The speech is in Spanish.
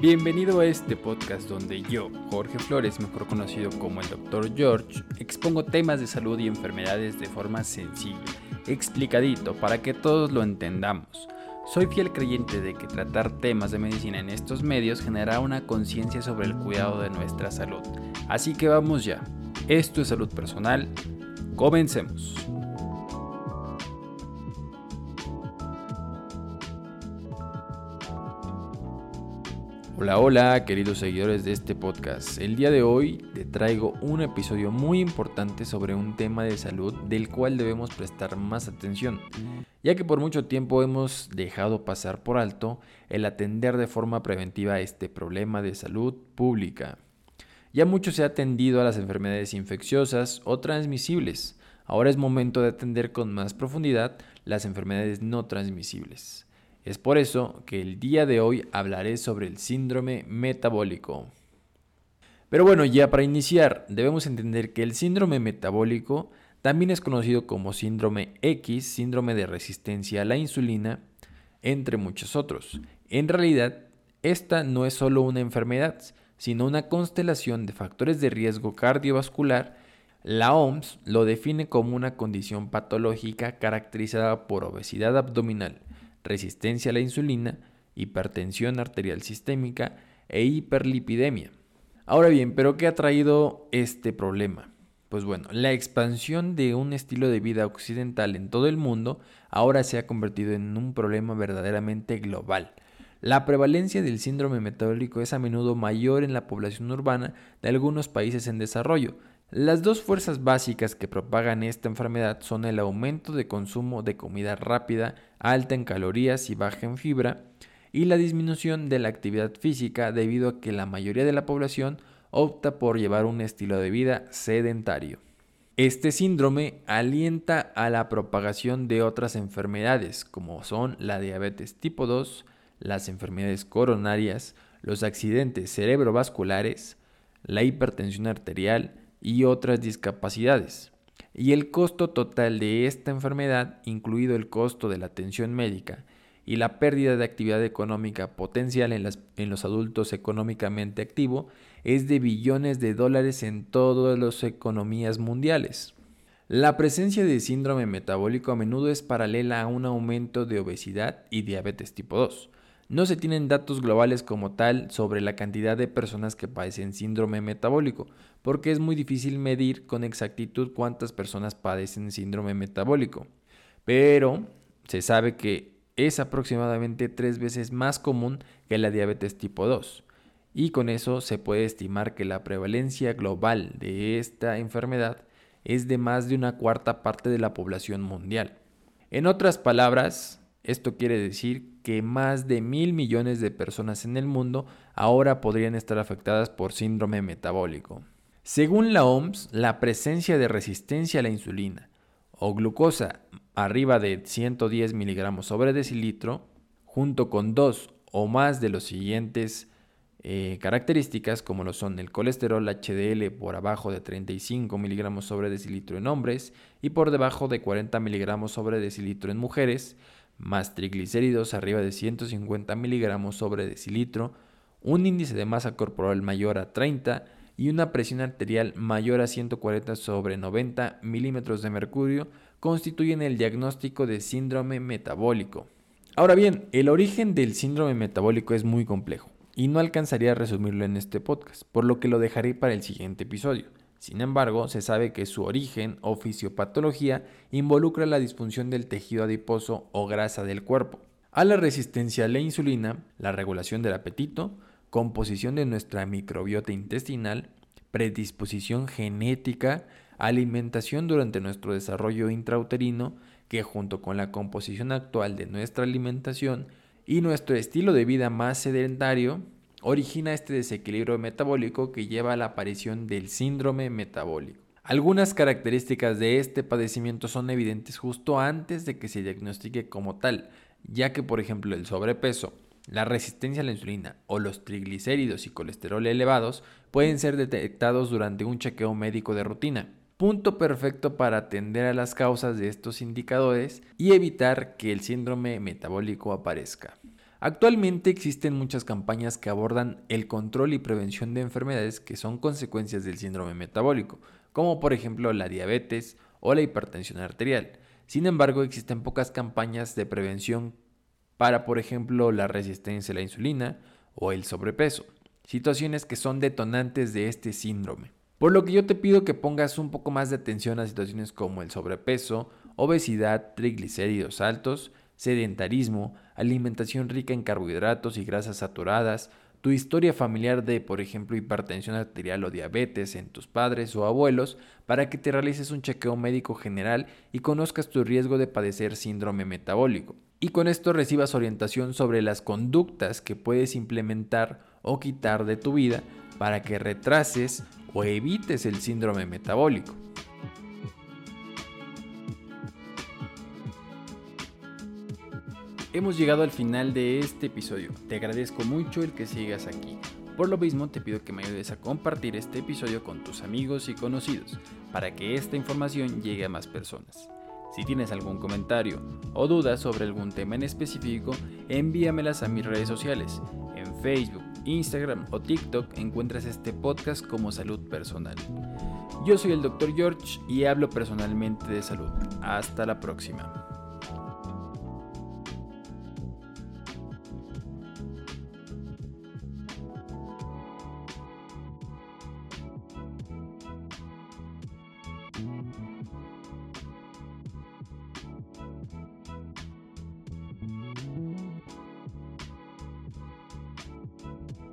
Bienvenido a este podcast donde yo, Jorge Flores, mejor conocido como el Dr. George, expongo temas de salud y enfermedades de forma sencilla, explicadito, para que todos lo entendamos. Soy fiel creyente de que tratar temas de medicina en estos medios generará una conciencia sobre el cuidado de nuestra salud. Así que vamos ya. Esto es salud personal. Comencemos. Hola, hola, queridos seguidores de este podcast. El día de hoy te traigo un episodio muy importante sobre un tema de salud del cual debemos prestar más atención, ya que por mucho tiempo hemos dejado pasar por alto el atender de forma preventiva este problema de salud pública. Ya mucho se ha atendido a las enfermedades infecciosas o transmisibles. Ahora es momento de atender con más profundidad las enfermedades no transmisibles. Es por eso que el día de hoy hablaré sobre el síndrome metabólico. Pero bueno, ya para iniciar, debemos entender que el síndrome metabólico también es conocido como síndrome X, síndrome de resistencia a la insulina, entre muchos otros. En realidad, esta no es solo una enfermedad, sino una constelación de factores de riesgo cardiovascular. La OMS lo define como una condición patológica caracterizada por obesidad abdominal, resistencia a la insulina, hipertensión arterial sistémica e hiperlipidemia. Ahora bien, ¿pero qué ha traído este problema? Pues bueno, la expansión de un estilo de vida occidental en todo el mundo ahora se ha convertido en un problema verdaderamente global. La prevalencia del síndrome metabólico es a menudo mayor en la población urbana de algunos países en desarrollo, las dos fuerzas básicas que propagan esta enfermedad son el aumento de consumo de comida rápida, alta en calorías y baja en fibra, y la disminución de la actividad física debido a que la mayoría de la población opta por llevar un estilo de vida sedentario. Este síndrome alienta a la propagación de otras enfermedades como son la diabetes tipo 2, las enfermedades coronarias, los accidentes cerebrovasculares, la hipertensión arterial, y otras discapacidades. Y el costo total de esta enfermedad, incluido el costo de la atención médica y la pérdida de actividad económica potencial en, los adultos económicamente activos, es de billones de dólares en todas las economías mundiales. La presencia de síndrome metabólico a menudo es paralela a un aumento de obesidad y diabetes tipo 2, no se tienen datos globales como tal sobre la cantidad de personas que padecen síndrome metabólico, porque es muy difícil medir con exactitud cuántas personas padecen síndrome metabólico. Pero se sabe que es aproximadamente tres veces más común que la diabetes tipo 2. Y con eso se puede estimar que la prevalencia global de esta enfermedad es de más de una cuarta parte de la población mundial. En otras palabras, esto quiere decir que más de mil millones de personas en el mundo ahora podrían estar afectadas por síndrome metabólico. Según la OMS, la presencia de resistencia a la insulina o glucosa arriba de 110 miligramos sobre decilitro, junto con dos o más de los siguientes eh, características como lo son el colesterol HDL por abajo de 35 miligramos sobre decilitro en hombres y por debajo de 40 miligramos sobre decilitro en mujeres, más triglicéridos arriba de 150 miligramos sobre decilitro, un índice de masa corporal mayor a 30 y una presión arterial mayor a 140 sobre 90 milímetros de mercurio constituyen el diagnóstico de síndrome metabólico. Ahora bien, el origen del síndrome metabólico es muy complejo y no alcanzaría a resumirlo en este podcast, por lo que lo dejaré para el siguiente episodio. Sin embargo, se sabe que su origen o fisiopatología involucra la disfunción del tejido adiposo o grasa del cuerpo, a la resistencia a la insulina, la regulación del apetito, composición de nuestra microbiota intestinal, predisposición genética, alimentación durante nuestro desarrollo intrauterino, que junto con la composición actual de nuestra alimentación y nuestro estilo de vida más sedentario, origina este desequilibrio metabólico que lleva a la aparición del síndrome metabólico. Algunas características de este padecimiento son evidentes justo antes de que se diagnostique como tal, ya que por ejemplo el sobrepeso, la resistencia a la insulina o los triglicéridos y colesterol elevados pueden ser detectados durante un chequeo médico de rutina. Punto perfecto para atender a las causas de estos indicadores y evitar que el síndrome metabólico aparezca. Actualmente existen muchas campañas que abordan el control y prevención de enfermedades que son consecuencias del síndrome metabólico, como por ejemplo la diabetes o la hipertensión arterial. Sin embargo, existen pocas campañas de prevención para, por ejemplo, la resistencia a la insulina o el sobrepeso, situaciones que son detonantes de este síndrome. Por lo que yo te pido que pongas un poco más de atención a situaciones como el sobrepeso, obesidad, triglicéridos altos, sedentarismo, alimentación rica en carbohidratos y grasas saturadas, tu historia familiar de, por ejemplo, hipertensión arterial o diabetes en tus padres o abuelos, para que te realices un chequeo médico general y conozcas tu riesgo de padecer síndrome metabólico. Y con esto recibas orientación sobre las conductas que puedes implementar o quitar de tu vida para que retrases o evites el síndrome metabólico. Hemos llegado al final de este episodio. Te agradezco mucho el que sigas aquí. Por lo mismo, te pido que me ayudes a compartir este episodio con tus amigos y conocidos para que esta información llegue a más personas. Si tienes algún comentario o duda sobre algún tema en específico, envíamelas a mis redes sociales. En Facebook, Instagram o TikTok encuentras este podcast como Salud Personal. Yo soy el Dr. George y hablo personalmente de salud. Hasta la próxima.